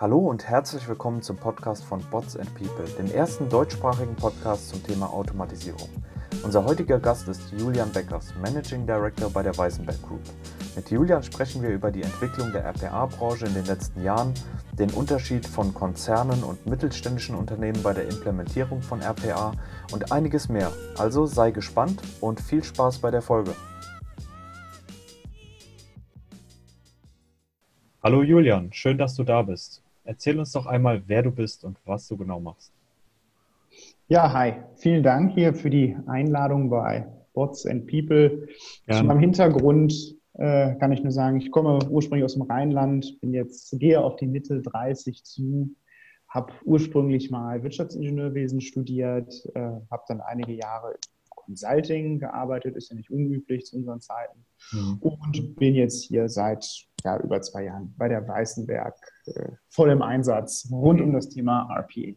Hallo und herzlich willkommen zum Podcast von Bots and People, dem ersten deutschsprachigen Podcast zum Thema Automatisierung. Unser heutiger Gast ist Julian Beckers, Managing Director bei der Weisenberg Group. Mit Julian sprechen wir über die Entwicklung der RPA-Branche in den letzten Jahren, den Unterschied von Konzernen und mittelständischen Unternehmen bei der Implementierung von RPA und einiges mehr. Also sei gespannt und viel Spaß bei der Folge. Hallo Julian, schön, dass du da bist. Erzähl uns doch einmal, wer du bist und was du genau machst. Ja, hi. Vielen Dank hier für die Einladung bei Bots and People. Gerne. Zu meinem Hintergrund äh, kann ich nur sagen, ich komme ursprünglich aus dem Rheinland, bin jetzt, gehe auf die Mitte 30 zu, habe ursprünglich mal Wirtschaftsingenieurwesen studiert, äh, habe dann einige Jahre Consulting gearbeitet, ist ja nicht unüblich zu unseren Zeiten. Mhm. Und bin jetzt hier seit ja, über zwei Jahren bei der Weißenberg äh, voll im Einsatz rund um das Thema RPA.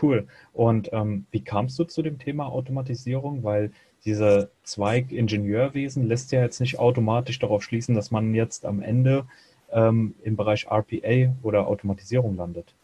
Cool. Und ähm, wie kamst du zu dem Thema Automatisierung? Weil dieser Zweig Ingenieurwesen lässt ja jetzt nicht automatisch darauf schließen, dass man jetzt am Ende ähm, im Bereich RPA oder Automatisierung landet.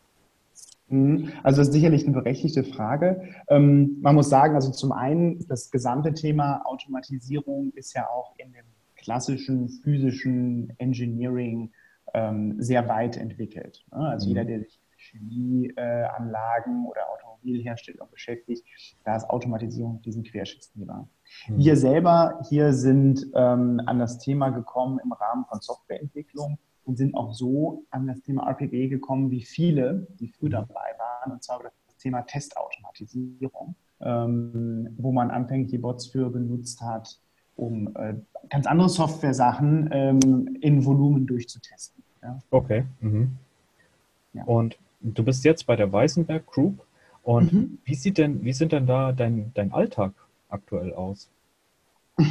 Mhm. Also das ist sicherlich eine berechtigte Frage. Ähm, man muss sagen, also zum einen, das gesamte Thema Automatisierung ist ja auch in dem klassischen physischen Engineering ähm, sehr weit entwickelt. Ne? Also mhm. jeder, der sich mit Chemieanlagen äh, oder Automobilherstellung beschäftigt, da ist Automatisierung diesen Querschnittsthema. Mhm. Wir selber hier sind ähm, an das Thema gekommen im Rahmen von Softwareentwicklung und sind auch so an das Thema RPG gekommen, wie viele, die früh mhm. dabei waren, und zwar das Thema Testautomatisierung, ähm, wo man anfänglich die Bots für benutzt hat, um äh, ganz andere Software-Sachen ähm, in Volumen durchzutesten. Ja. Okay. Mhm. Ja. Und du bist jetzt bei der Weißenberg Group. Und mhm. wie sieht denn, wie sind denn da dein, dein Alltag aktuell aus?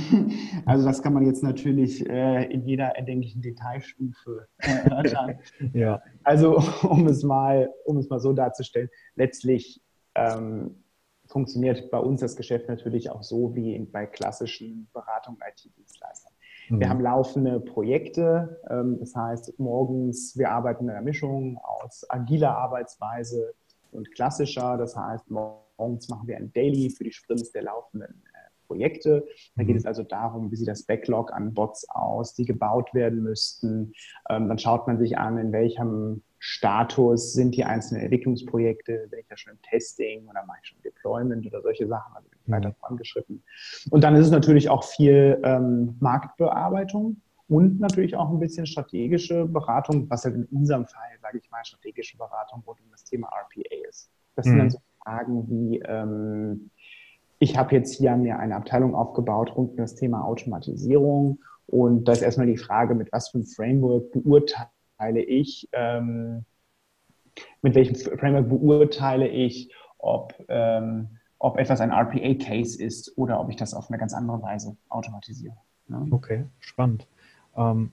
Also das kann man jetzt natürlich äh, in jeder erdenklichen Detailstufe äh, erörtern. ja. Also um es mal, um es mal so darzustellen, letztlich ähm, funktioniert bei uns das Geschäft natürlich auch so wie bei klassischen Beratungen IT-Dienstleistern. Mhm. Wir haben laufende Projekte, ähm, das heißt morgens, wir arbeiten in einer Mischung aus agiler Arbeitsweise und klassischer, das heißt morgens machen wir ein Daily für die Sprints der laufenden Projekte. Da geht mhm. es also darum, wie sieht das Backlog an Bots aus, die gebaut werden müssten. Ähm, dann schaut man sich an, in welchem Status sind die einzelnen Entwicklungsprojekte, bin ich da schon im Testing oder mache ich schon Deployment oder solche Sachen, also bin ich weiter mhm. vorangeschritten. Und dann ist es natürlich auch viel ähm, Marktbearbeitung und natürlich auch ein bisschen strategische Beratung, was halt in unserem Fall, sage ich mal, strategische Beratung rund um das Thema RPA ist. Das mhm. sind dann so Fragen wie, ähm, ich habe jetzt hier mir eine Abteilung aufgebaut rund um das Thema Automatisierung. Und da ist erstmal die Frage, mit was für einem Framework beurteile ich, ähm, mit welchem Framework beurteile ich, ob, ähm, ob etwas ein RPA-Case ist oder ob ich das auf eine ganz andere Weise automatisiere. Ne? Okay, spannend. Ähm,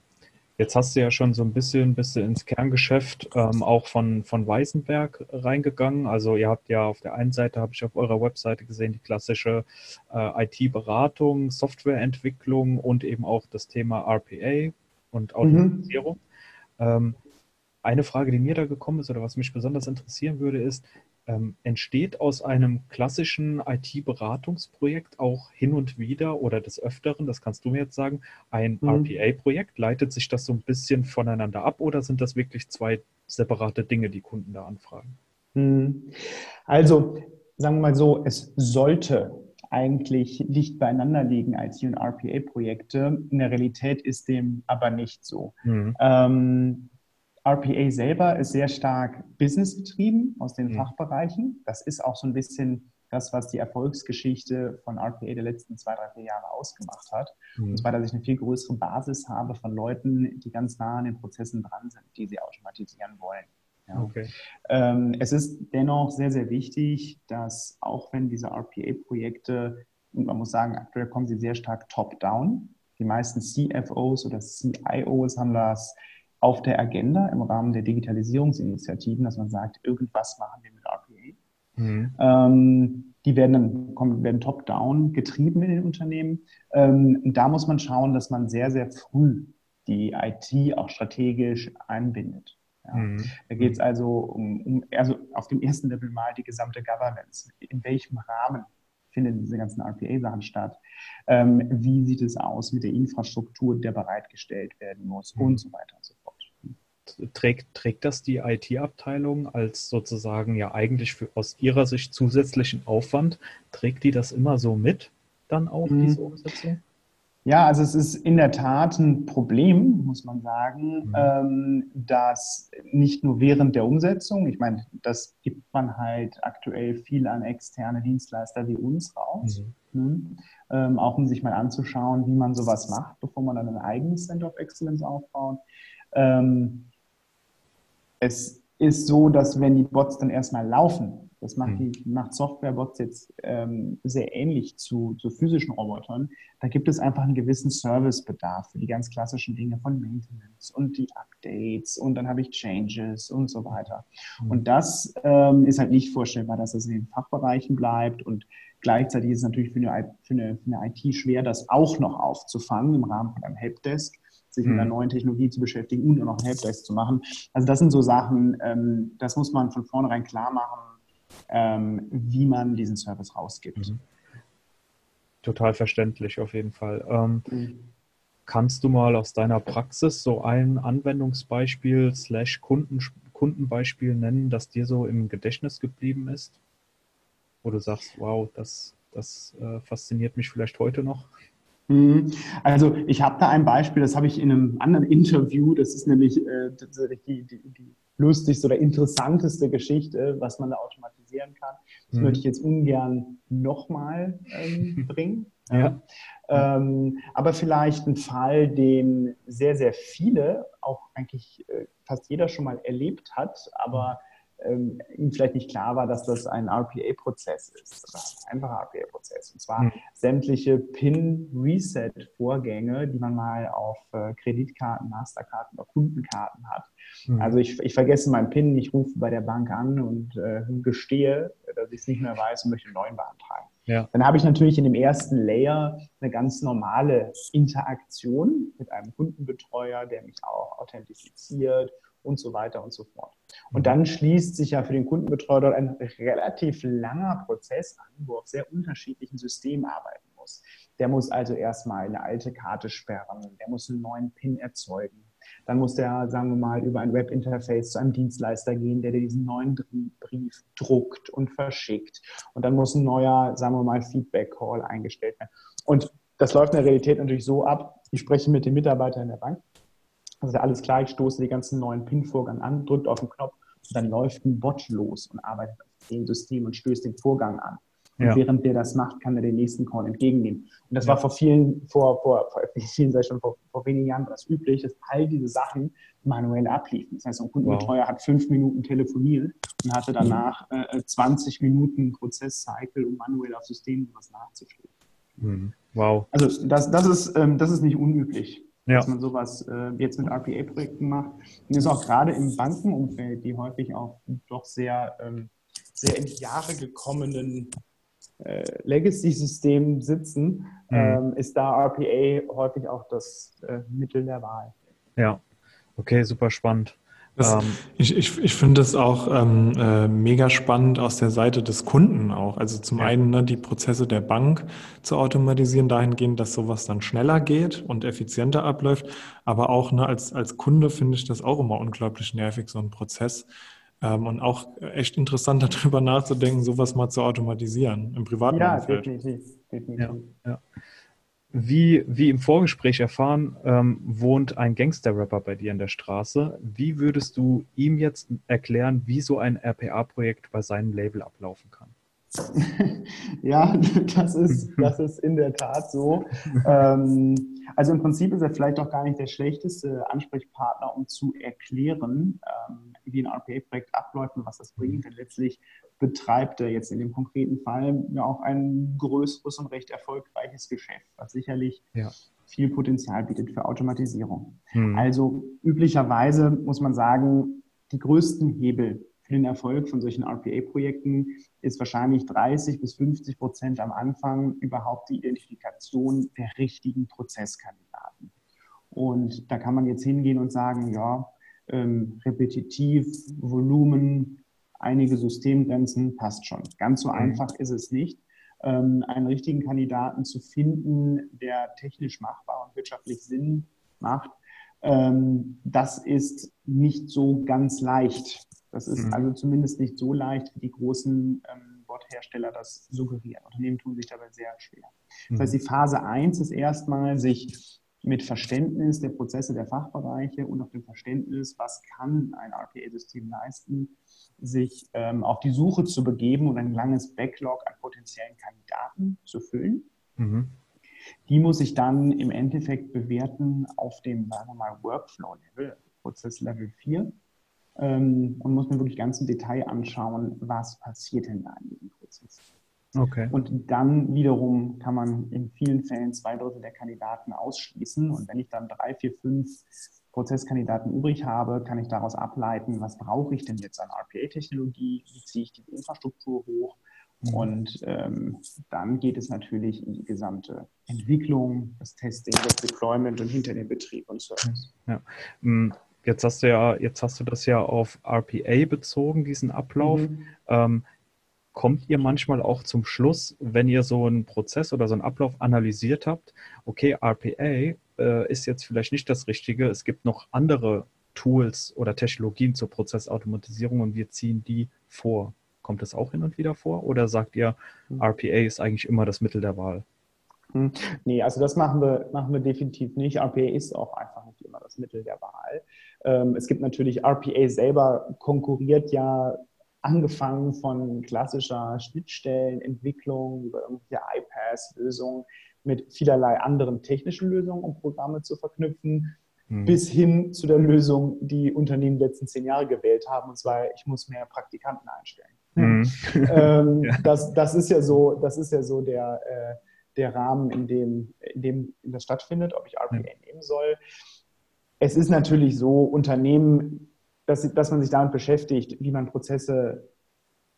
Jetzt hast du ja schon so ein bisschen, bist du ins Kerngeschäft ähm, auch von, von Weißenberg reingegangen. Also ihr habt ja auf der einen Seite, habe ich auf eurer Webseite gesehen, die klassische äh, IT-Beratung, Softwareentwicklung und eben auch das Thema RPA und mhm. Automatisierung. Mhm. Ähm, eine Frage, die mir da gekommen ist oder was mich besonders interessieren würde, ist, ähm, entsteht aus einem klassischen IT-Beratungsprojekt auch hin und wieder oder des Öfteren, das kannst du mir jetzt sagen, ein mhm. RPA-Projekt? Leitet sich das so ein bisschen voneinander ab oder sind das wirklich zwei separate Dinge, die Kunden da anfragen? Mhm. Also, sagen wir mal so, es sollte eigentlich dicht beieinander liegen, IT- und RPA-Projekte. In der Realität ist dem aber nicht so. Mhm. Ähm, RPA selber ist sehr stark businessgetrieben aus den mhm. Fachbereichen. Das ist auch so ein bisschen das, was die Erfolgsgeschichte von RPA der letzten zwei, drei, vier Jahre ausgemacht hat. Mhm. Und zwar, dass ich eine viel größere Basis habe von Leuten, die ganz nah an den Prozessen dran sind, die sie automatisieren wollen. Ja. Okay. Ähm, es ist dennoch sehr, sehr wichtig, dass auch wenn diese RPA-Projekte, und man muss sagen, aktuell kommen sie sehr stark top-down. Die meisten CFOs oder CIOs haben das auf der Agenda im Rahmen der Digitalisierungsinitiativen, dass man sagt, irgendwas machen wir mit RPA. Mhm. Ähm, die werden dann kommen, werden top-down getrieben in den Unternehmen. Ähm, da muss man schauen, dass man sehr, sehr früh die IT auch strategisch einbindet. Ja. Mhm. Da geht es also um, um, also auf dem ersten Level mal die gesamte Governance. In welchem Rahmen finden diese ganzen RPA-Sachen statt? Ähm, wie sieht es aus mit der Infrastruktur, der bereitgestellt werden muss mhm. und so weiter und so fort. Trägt, trägt das die IT-Abteilung als sozusagen ja eigentlich für, aus ihrer Sicht zusätzlichen Aufwand? Trägt die das immer so mit, dann auch, mhm. diese Umsetzung? Ja, also es ist in der Tat ein Problem, muss man sagen, mhm. ähm, dass nicht nur während der Umsetzung, ich meine, das gibt man halt aktuell viel an externe Dienstleister wie uns raus, mhm. ähm, auch um sich mal anzuschauen, wie man sowas macht, bevor man dann ein eigenes Center of Excellence aufbaut. Ähm, es ist so, dass wenn die Bots dann erstmal laufen, das macht, hm. die, macht Softwarebots jetzt ähm, sehr ähnlich zu, zu physischen Robotern. Da gibt es einfach einen gewissen Servicebedarf für die ganz klassischen Dinge von Maintenance und die Updates und dann habe ich Changes und so weiter. Mhm. Und das ähm, ist halt nicht vorstellbar, dass das in den Fachbereichen bleibt und gleichzeitig ist es natürlich für eine, für eine, für eine IT schwer, das auch noch aufzufangen im Rahmen von einem Helpdesk sich mit einer mhm. neuen Technologie zu beschäftigen und auch noch ein Helpdesk zu machen. Also das sind so Sachen, ähm, das muss man von vornherein klar machen, ähm, wie man diesen Service rausgibt. Mhm. Total verständlich auf jeden Fall. Ähm, mhm. Kannst du mal aus deiner Praxis so ein Anwendungsbeispiel slash Kunden, Kundenbeispiel nennen, das dir so im Gedächtnis geblieben ist? Wo du sagst, wow, das, das äh, fasziniert mich vielleicht heute noch? Mhm. Also ich habe da ein Beispiel, das habe ich in einem anderen Interview, das ist nämlich äh, die, die, die, lustigste oder interessanteste Geschichte, was man da automatisieren kann. Das mhm. würde ich jetzt ungern nochmal ähm, bringen. Ja. Ähm, aber vielleicht ein Fall, den sehr, sehr viele, auch eigentlich äh, fast jeder schon mal erlebt hat, aber ähm, ihm vielleicht nicht klar war, dass das ein RPA-Prozess ist, oder ein einfacher RPA-Prozess. Und zwar mhm. sämtliche PIN-Reset-Vorgänge, die man mal auf äh, Kreditkarten, Masterkarten oder Kundenkarten hat. Mhm. Also ich, ich, vergesse meinen PIN, ich rufe bei der Bank an und äh, gestehe, dass ich es nicht mehr weiß und möchte einen neuen beantragen. Ja. Dann habe ich natürlich in dem ersten Layer eine ganz normale Interaktion mit einem Kundenbetreuer, der mich auch authentifiziert und so weiter und so fort. Und dann schließt sich ja für den Kundenbetreuer dort ein relativ langer Prozess an, wo auf sehr unterschiedlichen Systemen arbeiten muss. Der muss also erstmal eine alte Karte sperren, der muss einen neuen PIN erzeugen. Dann muss der, sagen wir mal, über ein Webinterface zu einem Dienstleister gehen, der dir diesen neuen Brief druckt und verschickt. Und dann muss ein neuer, sagen wir mal, Feedback-Call eingestellt werden. Und das läuft in der Realität natürlich so ab, ich spreche mit dem Mitarbeiter in der Bank also alles klar, ich stoße die ganzen neuen PIN-Vorgang an, drückt auf den Knopf und dann läuft ein Bot los und arbeitet auf dem System und stößt den Vorgang an. Und ja. während der das macht, kann er den nächsten Call entgegennehmen. Und das ja. war vor vielen, vor, vor, vor vielen, ich schon, vor, vor wenigen Jahren das üblich, dass all diese Sachen manuell abliefen. Das heißt, ein Kundenbetreuer wow. hat fünf Minuten telefoniert und hatte danach äh, 20 Minuten Prozesscycle, um manuell auf Systemen was nachzuschlagen. Mhm. Wow. Also das, das, ist, ähm, das ist nicht unüblich ja. dass man sowas äh, jetzt mit RPA-Projekten macht. Und ist auch gerade im Bankenumfeld, die häufig auch doch sehr, ähm, sehr in die Jahre gekommenen äh, Legacy-Systemen sitzen, mhm. ähm, ist da RPA häufig auch das äh, Mittel der Wahl. Ja, okay, super spannend. Das, ähm, ich ich, ich finde es auch ähm, äh, mega spannend aus der Seite des Kunden auch. Also zum ja. einen ne, die Prozesse der Bank zu automatisieren, dahingehend, dass sowas dann schneller geht und effizienter abläuft. Aber auch ne, als, als Kunde finde ich das auch immer unglaublich nervig, so ein Prozess. Ähm, und auch echt interessant darüber nachzudenken, sowas mal zu automatisieren im privaten ja, Umfeld. Definitiv, definitiv. Ja, ja. Wie, wie im Vorgespräch erfahren, ähm, wohnt ein Gangster-Rapper bei dir in der Straße. Wie würdest du ihm jetzt erklären, wie so ein RPA-Projekt bei seinem Label ablaufen kann? ja, das ist, das ist in der Tat so. Ähm, also im Prinzip ist er vielleicht auch gar nicht der schlechteste Ansprechpartner, um zu erklären, ähm, wie ein RPA-Projekt abläuft und was das bringt. Denn letztlich betreibt er jetzt in dem konkreten Fall ja auch ein größeres und recht erfolgreiches Geschäft, was sicherlich ja. viel Potenzial bietet für Automatisierung. Hm. Also üblicherweise muss man sagen, die größten Hebel für den Erfolg von solchen RPA-Projekten ist wahrscheinlich 30 bis 50 Prozent am Anfang überhaupt die Identifikation der richtigen Prozesskandidaten. Und da kann man jetzt hingehen und sagen, ja, ähm, repetitiv, Volumen, einige Systemgrenzen, passt schon. Ganz so mhm. einfach ist es nicht, ähm, einen richtigen Kandidaten zu finden, der technisch machbar und wirtschaftlich Sinn macht. Ähm, das ist nicht so ganz leicht. Das ist mhm. also zumindest nicht so leicht, wie die großen ähm, Bot-Hersteller das suggerieren. Unternehmen tun sich dabei sehr schwer. Mhm. Das heißt, die Phase 1 ist erstmal, sich mit Verständnis der Prozesse der Fachbereiche und auch dem Verständnis, was kann ein RPA-System leisten, sich ähm, auf die Suche zu begeben und ein langes Backlog an potenziellen Kandidaten zu füllen. Mhm. Die muss ich dann im Endeffekt bewerten auf dem, sagen wir mal, Workflow-Level, Prozess-Level 4 ähm, und muss mir wirklich ganz im Detail anschauen, was passiert denn da in diesem Prozess. Okay. Und dann wiederum kann man in vielen Fällen zwei Drittel der Kandidaten ausschließen. Und wenn ich dann drei, vier, fünf Prozesskandidaten übrig habe, kann ich daraus ableiten, was brauche ich denn jetzt an RPA-Technologie, wie ziehe ich die Infrastruktur hoch. Mhm. Und ähm, dann geht es natürlich in die gesamte Entwicklung, das Testing, das Deployment und hinter den Betrieb und Service. Ja. Mm, jetzt hast du ja, jetzt hast du das ja auf RPA bezogen, diesen Ablauf. Mhm. Ähm, kommt ihr manchmal auch zum Schluss, wenn ihr so einen Prozess oder so einen Ablauf analysiert habt, okay, RPA äh, ist jetzt vielleicht nicht das Richtige, es gibt noch andere Tools oder Technologien zur Prozessautomatisierung und wir ziehen die vor. Kommt das auch hin und wieder vor? Oder sagt ihr, hm. RPA ist eigentlich immer das Mittel der Wahl? Hm. Nee, also das machen wir, machen wir definitiv nicht. RPA ist auch einfach nicht immer das Mittel der Wahl. Ähm, es gibt natürlich, RPA selber konkurriert ja angefangen von klassischer Schnittstellenentwicklung über irgendwelche iPaaS-Lösungen mit vielerlei anderen technischen Lösungen, um Programme zu verknüpfen, mhm. bis hin zu der Lösung, die Unternehmen die letzten zehn Jahre gewählt haben, und zwar, ich muss mehr Praktikanten einstellen. Mhm. ähm, ja. das, das ist ja so, das ist ja so der, äh, der Rahmen, in dem, in dem das stattfindet, ob ich RPA ja. nehmen soll. Es ist natürlich so, Unternehmen dass, dass man sich damit beschäftigt, wie man Prozesse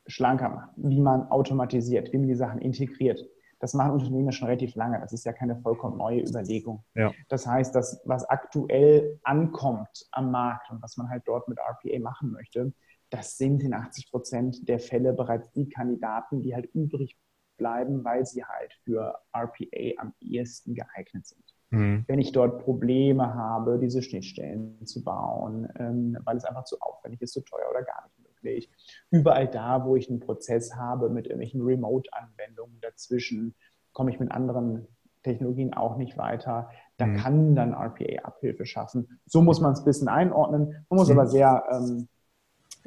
schlanker macht, wie man automatisiert, wie man die Sachen integriert. Das machen Unternehmen schon relativ lange. Das ist ja keine vollkommen neue Überlegung. Ja. Das heißt, dass was aktuell ankommt am Markt und was man halt dort mit RPA machen möchte, das sind in 80 Prozent der Fälle bereits die Kandidaten, die halt übrig bleiben, weil sie halt für RPA am ehesten geeignet sind. Mhm. Wenn ich dort Probleme habe, diese Schnittstellen zu bauen, ähm, weil es einfach zu aufwendig ist, zu teuer oder gar nicht möglich. Überall da, wo ich einen Prozess habe mit irgendwelchen Remote-Anwendungen dazwischen, komme ich mit anderen Technologien auch nicht weiter. Da mhm. kann dann RPA Abhilfe schaffen. So muss man es ein bisschen einordnen. Man muss mhm. aber sehr, ähm,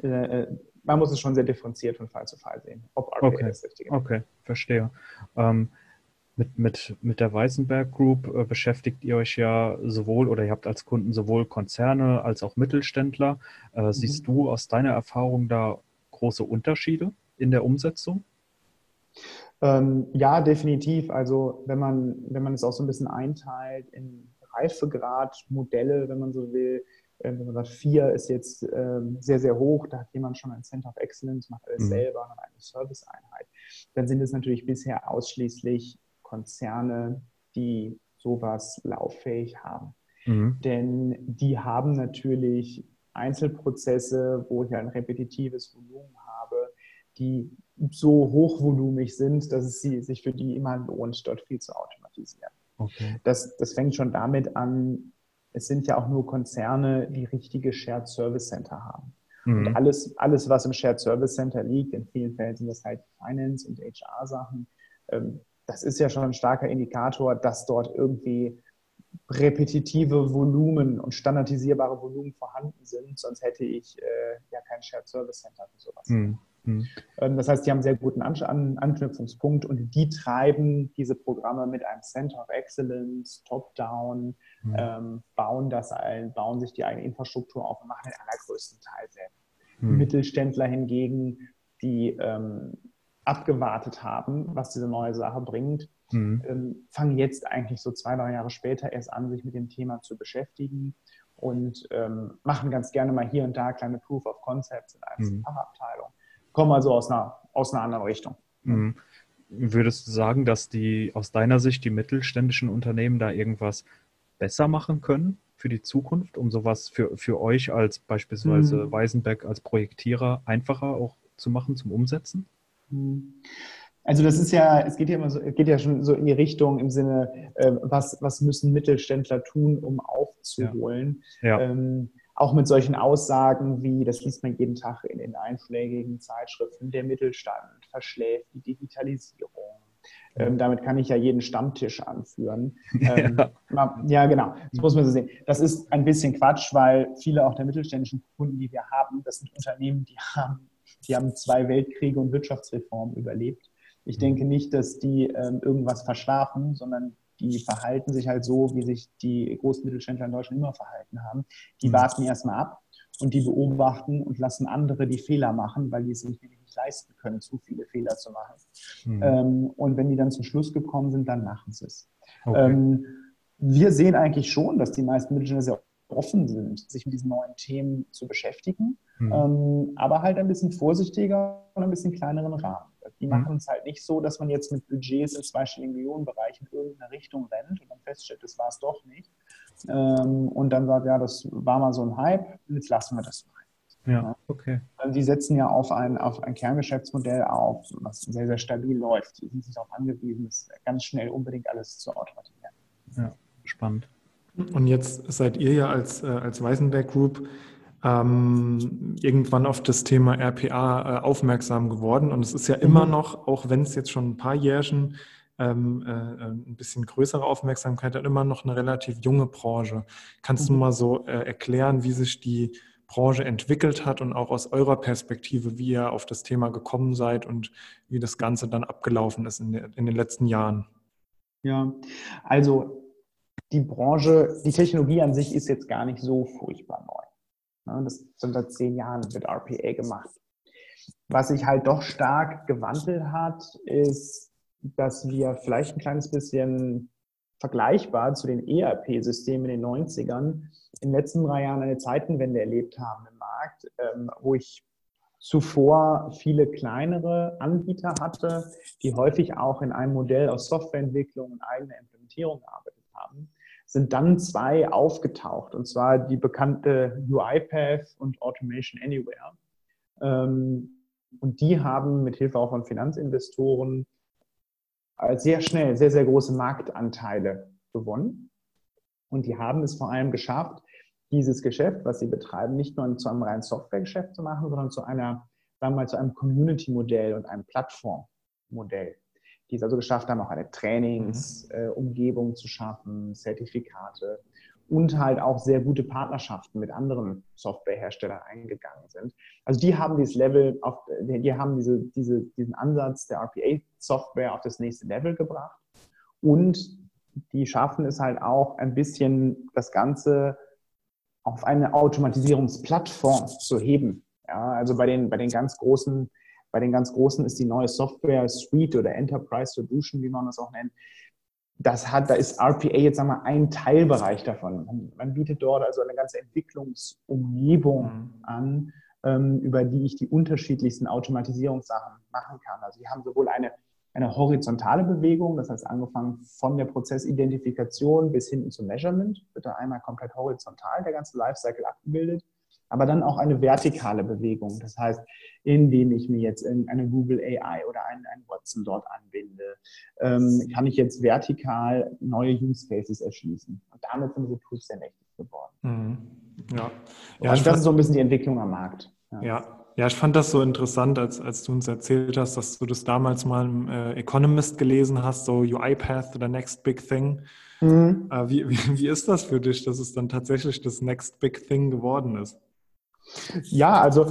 äh, äh, man muss es schon sehr differenziert von Fall zu Fall sehen, ob RPA okay. das Richtige ist. Okay, verstehe. Ähm, mit, mit, mit der Weißenberg Group äh, beschäftigt ihr euch ja sowohl oder ihr habt als Kunden sowohl Konzerne als auch Mittelständler. Äh, mhm. Siehst du aus deiner Erfahrung da große Unterschiede in der Umsetzung? Ähm, ja, definitiv. Also wenn man, wenn man es auch so ein bisschen einteilt in Reifegrad, Modelle, wenn man so will, äh, wenn man sagt, vier ist jetzt äh, sehr, sehr hoch, da hat jemand schon ein Center of Excellence, macht alles mhm. selber, hat eine Serviceeinheit, dann sind es natürlich bisher ausschließlich Konzerne, die sowas lauffähig haben. Mhm. Denn die haben natürlich Einzelprozesse, wo ich ein repetitives Volumen habe, die so hochvolumig sind, dass es sich für die immer lohnt, dort viel zu automatisieren. Okay. Das, das fängt schon damit an, es sind ja auch nur Konzerne, die richtige Shared Service Center haben. Mhm. Und alles, alles, was im Shared Service Center liegt, in vielen Fällen sind das halt Finance- und HR-Sachen, ähm, das ist ja schon ein starker Indikator, dass dort irgendwie repetitive Volumen und standardisierbare Volumen vorhanden sind, sonst hätte ich äh, ja kein Shared Service Center für sowas. Mhm. Ähm, das heißt, die haben einen sehr guten An An Anknüpfungspunkt und die treiben diese Programme mit einem Center of Excellence, Top-Down, mhm. ähm, bauen das ein, bauen sich die eigene Infrastruktur auf und machen den allergrößten Teil selbst. Mhm. Mittelständler hingegen, die ähm, abgewartet haben, was diese neue Sache bringt, mhm. ähm, fangen jetzt eigentlich so zwei, drei Jahre später erst an, sich mit dem Thema zu beschäftigen und ähm, machen ganz gerne mal hier und da kleine Proof of Concepts in einer mhm. Fachabteilung. Kommen also aus einer, aus einer anderen Richtung. Mhm. Würdest du sagen, dass die aus deiner Sicht die mittelständischen Unternehmen da irgendwas besser machen können für die Zukunft, um sowas für, für euch als beispielsweise mhm. Weisenberg als Projektierer einfacher auch zu machen zum Umsetzen? Mhm. Also das ist ja, es geht ja immer so, geht ja schon so in die Richtung im Sinne, äh, was, was müssen Mittelständler tun, um aufzuholen. Ja. Ja. Ähm, auch mit solchen Aussagen wie, das liest man jeden Tag in den einschlägigen Zeitschriften, der Mittelstand verschläft die Digitalisierung. Ähm, damit kann ich ja jeden Stammtisch anführen. Ähm, ja. ja. genau. Das muss man so sehen. Das ist ein bisschen Quatsch, weil viele auch der mittelständischen Kunden, die wir haben, das sind Unternehmen, die haben, die haben zwei Weltkriege und Wirtschaftsreformen überlebt. Ich mhm. denke nicht, dass die ähm, irgendwas verschlafen, sondern die verhalten sich halt so, wie sich die großen Mittelständler in Deutschland immer verhalten haben. Die mhm. warten erstmal ab und die beobachten und lassen andere die Fehler machen, weil die es sich nicht leisten können, zu viele Fehler zu machen. Mhm. Ähm, und wenn die dann zum Schluss gekommen sind, dann machen sie es. Okay. Ähm, wir sehen eigentlich schon, dass die meisten Mittelständler sehr offen sind, sich mit diesen neuen Themen zu beschäftigen, mhm. ähm, aber halt ein bisschen vorsichtiger und ein bisschen kleineren Rahmen. Die mhm. machen es halt nicht so, dass man jetzt mit Budgets im zweistelligen Millionenbereich in irgendeine Richtung rennt und dann feststellt, das war es doch nicht. Ähm, und dann sagt, ja, das war mal so ein Hype, jetzt lassen wir das mal. Ja, okay. Also die setzen ja auf ein, auf ein Kerngeschäftsmodell auf, was sehr, sehr stabil läuft. Die sind sich darauf angewiesen, das ganz schnell unbedingt alles zu automatisieren. Ja, spannend. Und jetzt seid ihr ja als, äh, als Weißenberg Group ähm, irgendwann auf das Thema RPA äh, aufmerksam geworden. Und es ist ja immer mhm. noch, auch wenn es jetzt schon ein paar Jährchen ähm, äh, äh, ein bisschen größere Aufmerksamkeit hat, immer noch eine relativ junge Branche. Kannst mhm. du mal so äh, erklären, wie sich die Branche entwickelt hat und auch aus eurer Perspektive, wie ihr auf das Thema gekommen seid und wie das Ganze dann abgelaufen ist in, in den letzten Jahren? Ja, also die Branche, die Technologie an sich ist jetzt gar nicht so furchtbar neu. Das sind seit zehn Jahren mit RPA gemacht. Was sich halt doch stark gewandelt hat, ist, dass wir vielleicht ein kleines bisschen vergleichbar zu den ERP-Systemen in den 90ern in den letzten drei Jahren eine Zeitenwende erlebt haben im Markt, ähm, wo ich zuvor viele kleinere Anbieter hatte, die häufig auch in einem Modell aus Softwareentwicklung und eigener Implementierung gearbeitet haben sind dann zwei aufgetaucht, und zwar die bekannte UiPath und Automation Anywhere. Ähm, und die haben mit Hilfe auch von Finanzinvestoren sehr schnell sehr, sehr große Marktanteile gewonnen. Und die haben es vor allem geschafft, dieses Geschäft, was sie betreiben, nicht nur zu einem reinen Softwaregeschäft zu machen, sondern zu einer, sagen wir mal, zu einem Community-Modell und einem Plattform-Modell die es also geschafft haben, auch eine Trainingsumgebung mhm. äh, zu schaffen, Zertifikate und halt auch sehr gute Partnerschaften mit anderen Softwareherstellern eingegangen sind. Also die haben dieses Level, auf, die haben diese, diese, diesen Ansatz der RPA-Software auf das nächste Level gebracht und die schaffen es halt auch ein bisschen das Ganze auf eine Automatisierungsplattform zu heben. Ja, also bei den, bei den ganz großen bei den ganz Großen ist die neue Software Suite oder Enterprise Solution, wie man das auch nennt. Das hat, da ist RPA jetzt sagen wir, ein Teilbereich davon. Man, man bietet dort also eine ganze Entwicklungsumgebung mhm. an, ähm, über die ich die unterschiedlichsten Automatisierungssachen machen kann. Also wir haben sowohl eine, eine horizontale Bewegung, das heißt angefangen von der Prozessidentifikation bis hinten zum Measurement, wird da einmal komplett horizontal der ganze Lifecycle abgebildet aber dann auch eine vertikale Bewegung. Das heißt, indem ich mir jetzt eine Google AI oder einen, einen Watson dort anbinde, ähm, kann ich jetzt vertikal neue Use Cases erschließen. Und damit sind diese Tools sehr mächtig geworden. Mhm. Ja. ja also das ist so ein bisschen die Entwicklung am Markt. Ja. ja. ja. ich fand das so interessant, als, als du uns erzählt hast, dass du das damals mal im äh, Economist gelesen hast, so UiPath, the next big thing. Mhm. Äh, wie, wie, wie ist das für dich, dass es dann tatsächlich das next big thing geworden ist? Ja, also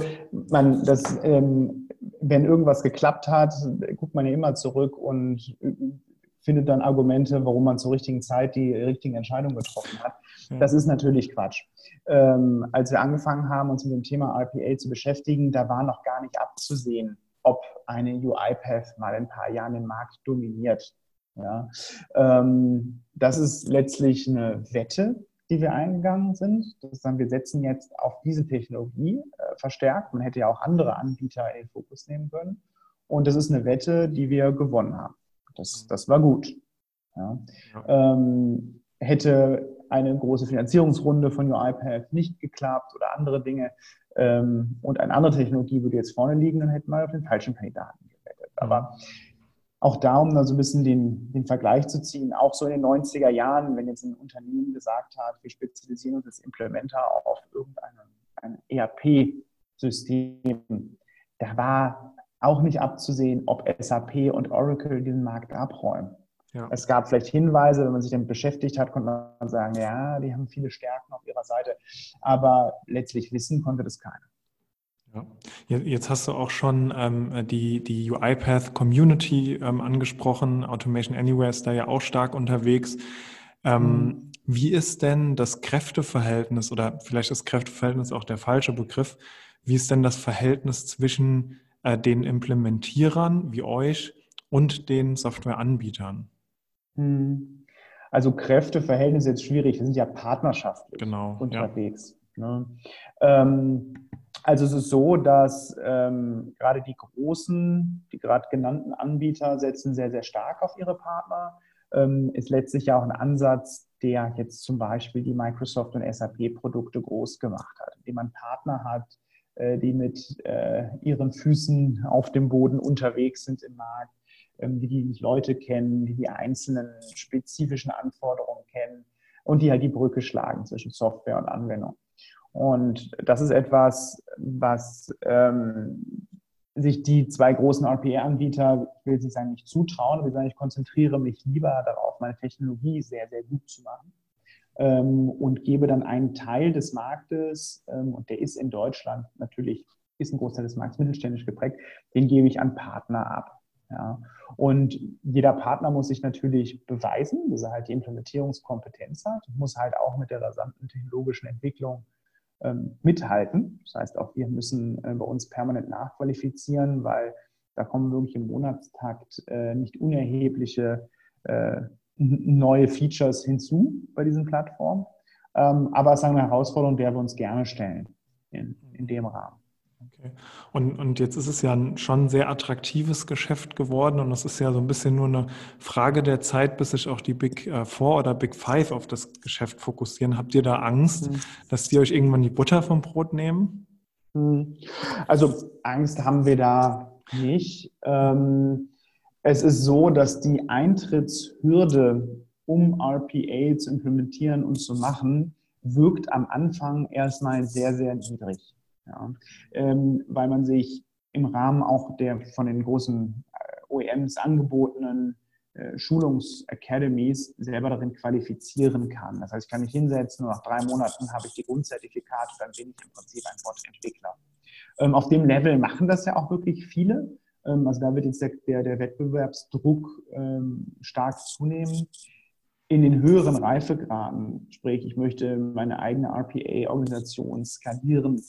man, das, ähm, wenn irgendwas geklappt hat, guckt man ja immer zurück und äh, findet dann Argumente, warum man zur richtigen Zeit die richtigen Entscheidungen getroffen hat. Das ist natürlich Quatsch. Ähm, als wir angefangen haben, uns mit dem Thema RPA zu beschäftigen, da war noch gar nicht abzusehen, ob eine UiPath mal in ein paar Jahren den Markt dominiert. Ja. Ähm, das ist letztlich eine Wette, die wir eingegangen sind. Das dann, wir setzen jetzt auf diese Technologie äh, verstärkt. Man hätte ja auch andere Anbieter in den Fokus nehmen können. Und das ist eine Wette, die wir gewonnen haben. Das, das war gut. Ja. Ja. Ähm, hätte eine große Finanzierungsrunde von UiPath nicht geklappt oder andere Dinge ähm, und eine andere Technologie würde jetzt vorne liegen, dann hätten wir auf den falschen Kandidaten gewettet. Aber auch da, um da so ein bisschen den, den Vergleich zu ziehen, auch so in den 90er Jahren, wenn jetzt ein Unternehmen gesagt hat, wir spezialisieren uns als Implementer auf irgendein ERP-System, da war auch nicht abzusehen, ob SAP und Oracle diesen Markt abräumen. Ja. Es gab vielleicht Hinweise, wenn man sich damit beschäftigt hat, konnte man sagen, ja, die haben viele Stärken auf ihrer Seite, aber letztlich wissen konnte das keiner. Ja. Jetzt hast du auch schon ähm, die, die UiPath Community ähm, angesprochen. Automation Anywhere ist da ja auch stark unterwegs. Ähm, mhm. Wie ist denn das Kräfteverhältnis oder vielleicht ist Kräfteverhältnis auch der falsche Begriff? Wie ist denn das Verhältnis zwischen äh, den Implementierern wie euch und den Softwareanbietern? Mhm. Also Kräfteverhältnis ist jetzt schwierig. Wir sind ja partnerschaftlich genau, unterwegs. Ja. Ne? Also es ist so, dass ähm, gerade die großen, die gerade genannten Anbieter setzen sehr, sehr stark auf ihre Partner. Ähm, ist letztlich ja auch ein Ansatz, der jetzt zum Beispiel die Microsoft und SAP-Produkte groß gemacht hat, indem man Partner hat, äh, die mit äh, ihren Füßen auf dem Boden unterwegs sind im Markt, ähm, die die Leute kennen, die die einzelnen spezifischen Anforderungen kennen und die halt die Brücke schlagen zwischen Software und Anwendung. Und das ist etwas, was ähm, sich die zwei großen RPA-Anbieter, ich will nicht sagen, nicht zutrauen, aber sagen, ich konzentriere mich lieber darauf, meine Technologie sehr, sehr gut zu machen ähm, und gebe dann einen Teil des Marktes, ähm, und der ist in Deutschland natürlich, ist ein Großteil des Marktes mittelständisch geprägt, den gebe ich an Partner ab. Ja. Und jeder Partner muss sich natürlich beweisen, dass er halt die Implementierungskompetenz hat, muss halt auch mit der rasanten technologischen Entwicklung mithalten. Das heißt, auch wir müssen äh, bei uns permanent nachqualifizieren, weil da kommen wirklich im Monatstakt äh, nicht unerhebliche äh, neue Features hinzu bei diesen Plattformen. Ähm, aber es ist eine Herausforderung, der wir uns gerne stellen in, in dem Rahmen. Okay. Und, und jetzt ist es ja ein schon sehr attraktives Geschäft geworden und es ist ja so ein bisschen nur eine Frage der Zeit, bis sich auch die Big äh, Four oder Big Five auf das Geschäft fokussieren. Habt ihr da Angst, mhm. dass die euch irgendwann die Butter vom Brot nehmen? Mhm. Also Angst haben wir da nicht. Ähm, es ist so, dass die Eintrittshürde, um RPA zu implementieren und zu machen, wirkt am Anfang erstmal sehr, sehr niedrig. Ja, ähm, weil man sich im Rahmen auch der von den großen äh, OEMs angebotenen äh, Schulungsacademies selber darin qualifizieren kann. Das heißt, ich kann mich hinsetzen und nach drei Monaten habe ich die Grundzertifikate, dann bin ich im Prinzip ein Bot-Entwickler. Ähm, auf dem Level machen das ja auch wirklich viele. Ähm, also da wird jetzt der, der, der Wettbewerbsdruck ähm, stark zunehmen in den höheren Reifegraden, sprich, ich möchte meine eigene RPA-Organisation skalieren,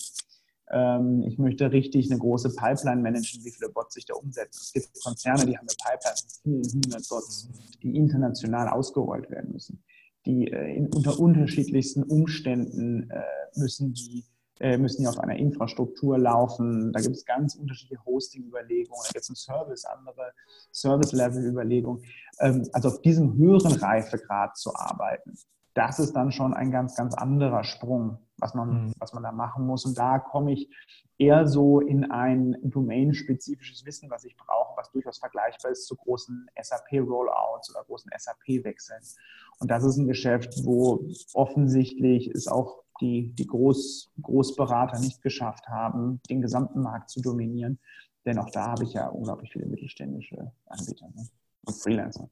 ich möchte richtig eine große Pipeline managen, wie viele Bots sich da umsetzen. Es gibt Konzerne, die haben eine Pipeline von vielen hundert Bots, die international ausgerollt werden müssen. Die äh, in, unter unterschiedlichsten Umständen äh, müssen die äh, müssen die auf einer Infrastruktur laufen. Da gibt es ganz unterschiedliche Hosting-Überlegungen, da gibt es ein Service, andere Service-Level-Überlegungen. Ähm, also auf diesem höheren Reifegrad zu arbeiten, das ist dann schon ein ganz, ganz anderer Sprung, was man, mhm. was man da machen muss. Und da komme ich eher so in ein domain-spezifisches Wissen, was ich brauche, was durchaus vergleichbar ist zu großen SAP-Rollouts oder großen SAP-Wechseln. Und das ist ein Geschäft, wo offensichtlich es auch die, die Groß, Großberater nicht geschafft haben, den gesamten Markt zu dominieren. Denn auch da habe ich ja unglaublich viele mittelständische Anbieter ne? und Freelancer.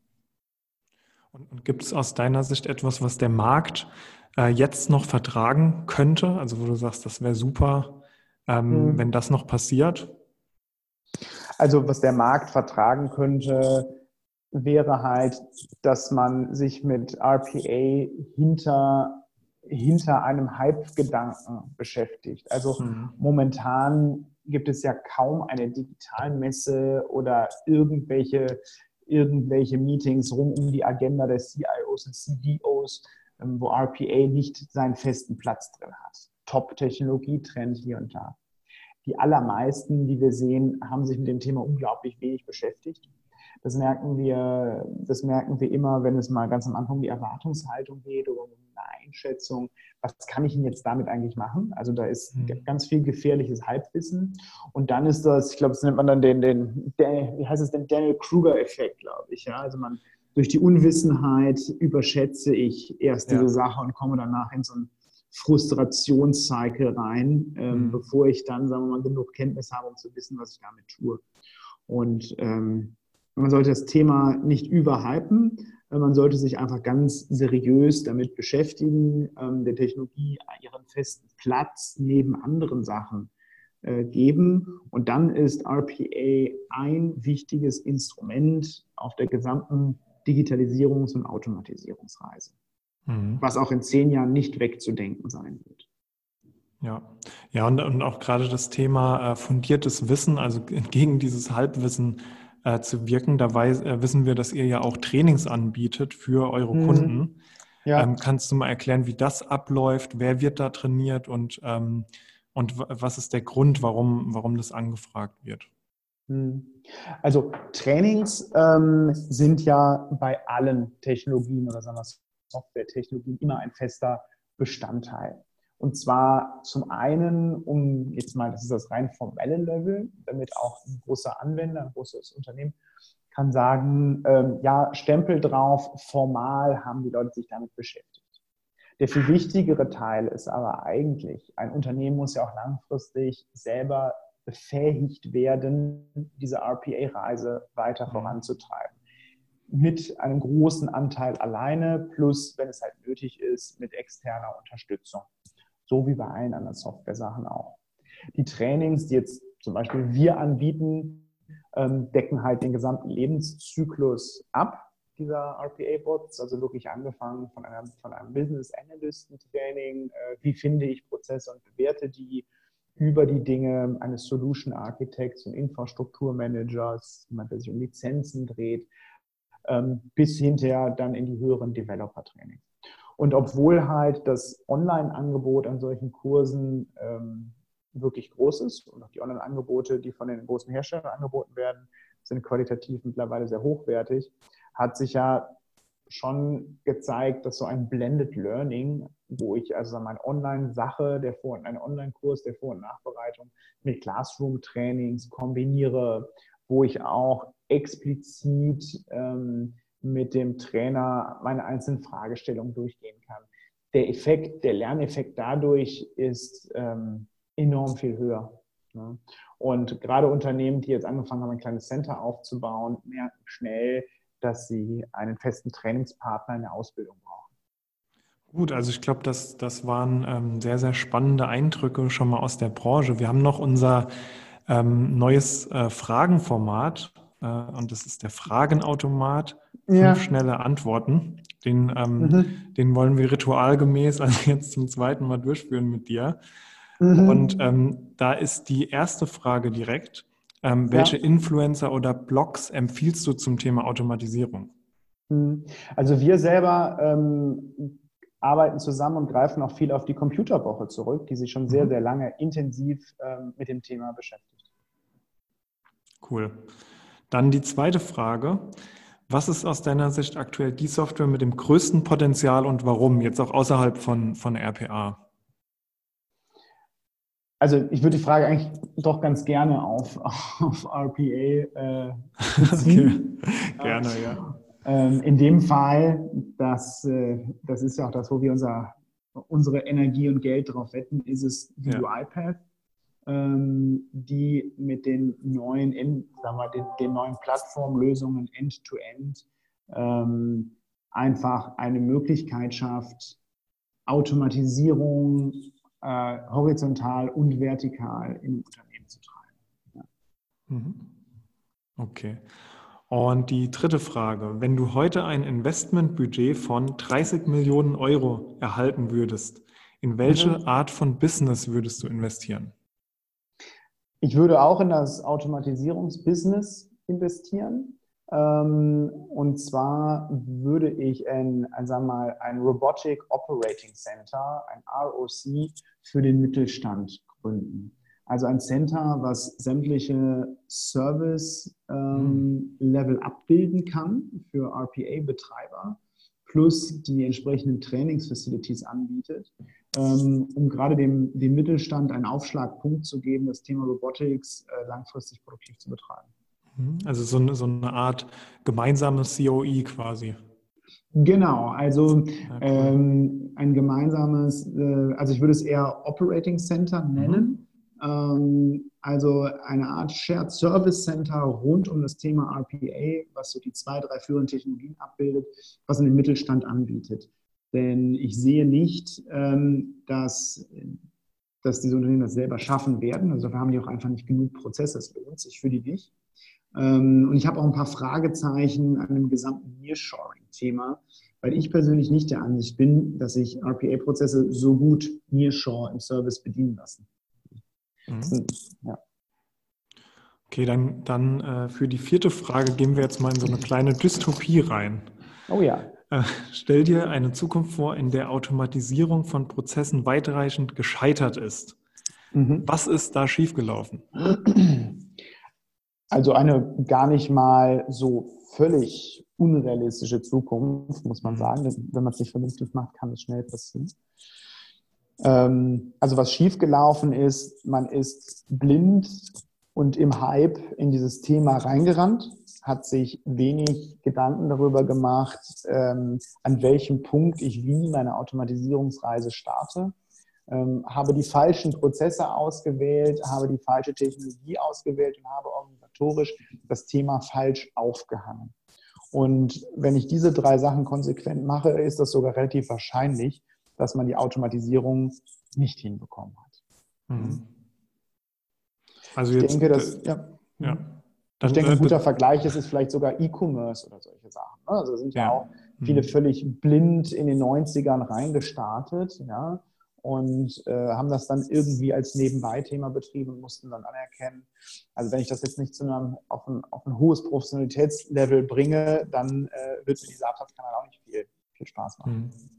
Und, und gibt es aus deiner Sicht etwas, was der Markt äh, jetzt noch vertragen könnte? Also wo du sagst, das wäre super, ähm, mhm. wenn das noch passiert? Also was der Markt vertragen könnte, wäre halt, dass man sich mit RPA hinter, hinter einem Hype-Gedanken beschäftigt. Also mhm. momentan gibt es ja kaum eine Digitalmesse oder irgendwelche irgendwelche Meetings rum um die Agenda der CIOs und CDOs, ähm, wo RPA nicht seinen festen Platz drin hat. Top-Technologietrend hier und da. Die allermeisten, die wir sehen, haben sich mit dem Thema unglaublich wenig beschäftigt. Das merken wir, das merken wir immer, wenn es mal ganz am Anfang um die Erwartungshaltung geht oder um eine Einschätzung, was kann ich denn jetzt damit eigentlich machen? Also da ist mhm. ganz viel gefährliches Halbwissen. Und dann ist das, ich glaube, das nennt man dann den, den, den wie heißt es denn, Daniel Kruger-Effekt, glaube ich. Ja? Also man durch die Unwissenheit überschätze ich erst ja. diese Sache und komme danach in so einen Frustrationscycle rein, ähm, mhm. bevor ich dann, sagen wir mal, genug Kenntnis habe, um zu wissen, was ich damit tue. Und ähm, man sollte das Thema nicht überhypen, man sollte sich einfach ganz seriös damit beschäftigen, ähm, der Technologie ihren festen Platz neben anderen Sachen äh, geben. Und dann ist RPA ein wichtiges Instrument auf der gesamten Digitalisierungs- und Automatisierungsreise, mhm. was auch in zehn Jahren nicht wegzudenken sein wird. Ja, ja, und, und auch gerade das Thema äh, fundiertes Wissen, also gegen dieses Halbwissen äh, zu wirken. Da weiß, äh, wissen wir, dass ihr ja auch Trainings anbietet für eure mhm. Kunden. Ja. Ähm, kannst du mal erklären, wie das abläuft? Wer wird da trainiert und, ähm, und was ist der Grund, warum, warum das angefragt wird? Mhm. Also Trainings ähm, sind ja bei allen Technologien oder sagen wir Software-Technologien immer ein fester Bestandteil. Und zwar zum einen, um jetzt mal, das ist das rein formelle Level, damit auch ein großer Anwender, ein großes Unternehmen kann sagen, ähm, ja, Stempel drauf, formal haben die Leute sich damit beschäftigt. Der viel wichtigere Teil ist aber eigentlich, ein Unternehmen muss ja auch langfristig selber befähigt werden, diese RPA-Reise weiter mhm. voranzutreiben. Mit einem großen Anteil alleine, plus, wenn es halt nötig ist, mit externer Unterstützung so wie bei allen anderen Software-Sachen auch. Die Trainings, die jetzt zum Beispiel wir anbieten, ähm, decken halt den gesamten Lebenszyklus ab dieser RPA-Bots, also wirklich angefangen von einem, von einem Business Analysten-Training, äh, wie finde ich Prozesse und bewerte die, über die Dinge eines Solution Architects und Infrastrukturmanagers, jemand, der sich um Lizenzen dreht, ähm, bis hinterher dann in die höheren Developer-Trainings. Und obwohl halt das Online-Angebot an solchen Kursen ähm, wirklich groß ist und auch die Online-Angebote, die von den großen Herstellern angeboten werden, sind qualitativ mittlerweile sehr hochwertig, hat sich ja schon gezeigt, dass so ein Blended Learning, wo ich also meine Online-Sache, der Vor- und ein Online-Kurs der Vor- und Nachbereitung mit Classroom-Trainings kombiniere, wo ich auch explizit ähm, mit dem Trainer meine einzelnen Fragestellungen durchgehen kann. Der Effekt, der Lerneffekt dadurch ist ähm, enorm viel höher. Ne? Und gerade Unternehmen, die jetzt angefangen haben, ein kleines Center aufzubauen, merken schnell, dass sie einen festen Trainingspartner in der Ausbildung brauchen. Gut, also ich glaube, das, das waren ähm, sehr, sehr spannende Eindrücke schon mal aus der Branche. Wir haben noch unser ähm, neues äh, Fragenformat äh, und das ist der Fragenautomat. Ja. Fünf schnelle Antworten. Den, ähm, mhm. den wollen wir ritualgemäß also jetzt zum zweiten Mal durchführen mit dir. Mhm. Und ähm, da ist die erste Frage direkt. Ähm, welche ja. Influencer oder Blogs empfiehlst du zum Thema Automatisierung? Mhm. Also wir selber ähm, arbeiten zusammen und greifen auch viel auf die Computerwoche zurück, die sich schon sehr, mhm. sehr lange intensiv ähm, mit dem Thema beschäftigt. Cool. Dann die zweite Frage. Was ist aus deiner Sicht aktuell die Software mit dem größten Potenzial und warum, jetzt auch außerhalb von, von RPA? Also ich würde die Frage eigentlich doch ganz gerne auf, auf RPA äh, beziehen. okay. Gerne, ja. Ähm, in dem Fall, das, äh, das ist ja auch das, wo wir unser, unsere Energie und Geld drauf wetten, ist es die ja. UiPath die mit den neuen, sagen wir, den, den neuen Plattformlösungen End-to-End ähm, einfach eine Möglichkeit schafft, Automatisierung äh, horizontal und vertikal in einem Unternehmen zu treiben. Ja. Mhm. Okay. Und die dritte Frage, wenn du heute ein Investmentbudget von 30 Millionen Euro erhalten würdest, in welche mhm. Art von Business würdest du investieren? Ich würde auch in das Automatisierungsbusiness investieren. Ähm, und zwar würde ich ein, ein, sagen wir mal, ein Robotic Operating Center, ein ROC für den Mittelstand gründen. Also ein Center, was sämtliche Service-Level ähm, abbilden kann für RPA-Betreiber, plus die entsprechenden Trainingsfacilities anbietet, um gerade dem, dem Mittelstand einen Aufschlagpunkt zu geben, das Thema Robotics äh, langfristig produktiv zu betreiben. Mhm. Also so eine, so eine Art gemeinsames COE quasi. Genau, also ähm, ein gemeinsames, äh, also ich würde es eher Operating Center nennen. Mhm. Ähm, also eine Art Shared Service Center rund um das Thema RPA, was so die zwei, drei führenden Technologien abbildet, was in den Mittelstand anbietet. Denn ich sehe nicht, ähm, dass, dass diese Unternehmen das selber schaffen werden. Also dafür haben die auch einfach nicht genug Prozesse. Es lohnt sich für die nicht. Ähm, und ich habe auch ein paar Fragezeichen an dem gesamten Nearshoring-Thema, weil ich persönlich nicht der Ansicht bin, dass sich RPA-Prozesse so gut Nearshore im Service bedienen lassen. Mhm. Ja. Okay, dann, dann äh, für die vierte Frage gehen wir jetzt mal in so eine kleine Dystopie rein. Oh ja. Äh, stell dir eine Zukunft vor, in der Automatisierung von Prozessen weitreichend gescheitert ist. Mhm. Was ist da schiefgelaufen? Also eine gar nicht mal so völlig unrealistische Zukunft, muss man mhm. sagen. Wenn man es nicht vernünftig macht, kann es schnell passieren. Ähm, also was schiefgelaufen ist, man ist blind und im Hype in dieses Thema reingerannt, hat sich wenig Gedanken darüber gemacht, ähm, an welchem Punkt ich wie meine Automatisierungsreise starte, ähm, habe die falschen Prozesse ausgewählt, habe die falsche Technologie ausgewählt und habe organisatorisch das Thema falsch aufgehangen. Und wenn ich diese drei Sachen konsequent mache, ist das sogar relativ wahrscheinlich, dass man die Automatisierung nicht hinbekommen hat. Mhm. Also ich denke, dass, ja. ja. Ich denke, ein guter Vergleich ist, ist vielleicht sogar E-Commerce oder solche Sachen. Ne? Also sind ja, ja auch viele mhm. völlig blind in den 90ern reingestartet, ja, und äh, haben das dann irgendwie als Nebenbei-Thema betrieben und mussten dann anerkennen, also wenn ich das jetzt nicht zu einem, auf, ein, auf ein hohes Professionalitätslevel bringe, dann äh, wird mir dieser Absatzkanal auch nicht viel, viel Spaß machen. Mhm.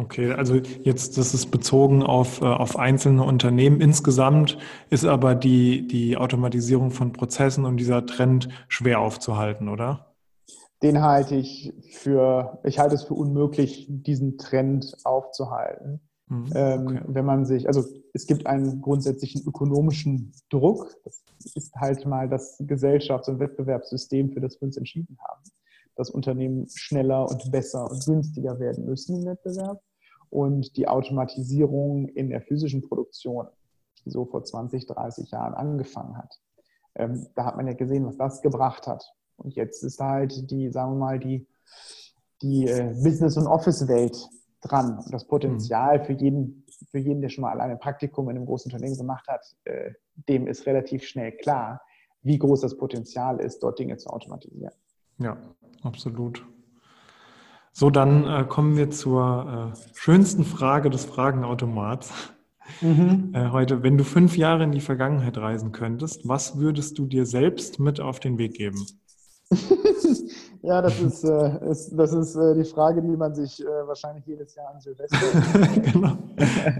Okay, also jetzt, das ist bezogen auf, äh, auf einzelne Unternehmen. Insgesamt ist aber die, die Automatisierung von Prozessen und dieser Trend schwer aufzuhalten, oder? Den halte ich für, ich halte es für unmöglich, diesen Trend aufzuhalten. Mhm, ähm, okay. wenn man sich, also es gibt einen grundsätzlichen ökonomischen Druck. Das ist halt mal das Gesellschafts- und Wettbewerbssystem, für das wir uns entschieden haben dass Unternehmen schneller und besser und günstiger werden müssen im Wettbewerb und die Automatisierung in der physischen Produktion, die so vor 20, 30 Jahren angefangen hat. Ähm, da hat man ja gesehen, was das gebracht hat. Und jetzt ist halt die, sagen wir mal, die, die äh, Business- und Office-Welt dran. Und das Potenzial mhm. für jeden, für jeden, der schon mal alleine ein Praktikum in einem großen Unternehmen gemacht hat, äh, dem ist relativ schnell klar, wie groß das Potenzial ist, dort Dinge zu automatisieren. Ja, absolut. So, dann äh, kommen wir zur äh, schönsten Frage des Fragenautomats. Mhm. Äh, heute, wenn du fünf Jahre in die Vergangenheit reisen könntest, was würdest du dir selbst mit auf den Weg geben? ja, das ist, äh, ist das ist äh, die Frage, die man sich äh, wahrscheinlich jedes Jahr an Silvester. genau.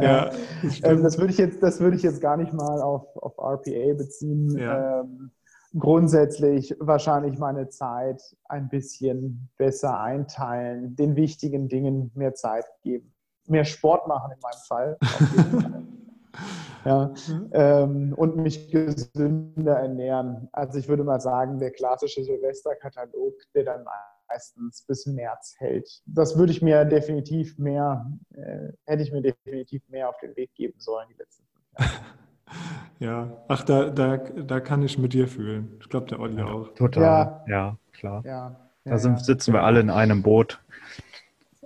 ja, das, ähm, das, würde ich jetzt, das würde ich jetzt gar nicht mal auf, auf RPA beziehen. Ja. Ähm, grundsätzlich wahrscheinlich meine Zeit ein bisschen besser einteilen, den wichtigen Dingen mehr Zeit geben, mehr Sport machen in meinem Fall. ja, mhm. ähm, und mich gesünder ernähren. Also ich würde mal sagen, der klassische Silvesterkatalog, der dann meistens bis März hält. Das würde ich mir definitiv mehr, äh, hätte ich mir definitiv mehr auf den Weg geben sollen die letzten fünf Jahre. Ja, ach, da, da, da kann ich mit dir fühlen. Ich glaube, der Olli auch. Total, ja, ja klar. Ja, da sind, sitzen wir alle in einem Boot.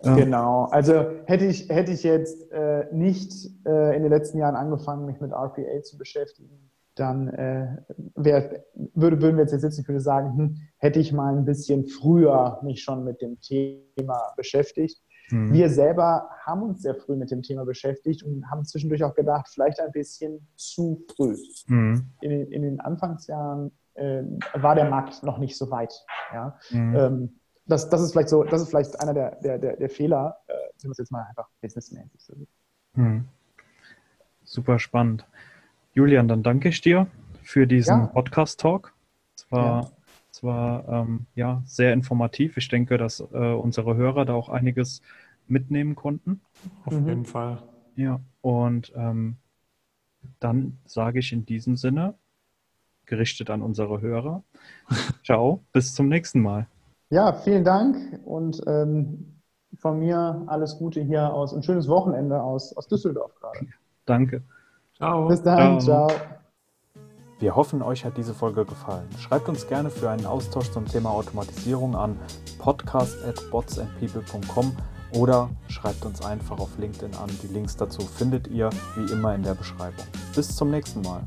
Genau, also hätte ich, hätte ich jetzt äh, nicht äh, in den letzten Jahren angefangen, mich mit RPA zu beschäftigen, dann äh, wär, würde, würden wir jetzt sitzen, ich würde sagen, hm, hätte ich mal ein bisschen früher mich schon mit dem Thema beschäftigt. Mhm. Wir selber haben uns sehr früh mit dem Thema beschäftigt und haben zwischendurch auch gedacht, vielleicht ein bisschen zu früh. Mhm. In, in, den Anfangsjahren äh, war der Markt noch nicht so weit. Ja? Mhm. Ähm, das, das, ist vielleicht so, das ist vielleicht einer der, der, der, der Fehler, äh, wenn man es jetzt mal einfach businessmäßig so sieht. Mhm. Super spannend. Julian, dann danke ich dir für diesen ja. Podcast-Talk. Es war, ja. Das war ähm, ja sehr informativ. Ich denke, dass äh, unsere Hörer da auch einiges mitnehmen konnten. Auf mhm. jeden Fall. Ja, und ähm, dann sage ich in diesem Sinne, gerichtet an unsere Hörer, ciao, bis zum nächsten Mal. Ja, vielen Dank und ähm, von mir alles Gute hier aus, ein schönes Wochenende aus, aus Düsseldorf gerade. Danke. Ciao. Bis dann, ciao. ciao. Wir hoffen, euch hat diese Folge gefallen. Schreibt uns gerne für einen Austausch zum Thema Automatisierung an podcast@botsandpeople.com oder schreibt uns einfach auf LinkedIn an. Die Links dazu findet ihr wie immer in der Beschreibung. Bis zum nächsten Mal.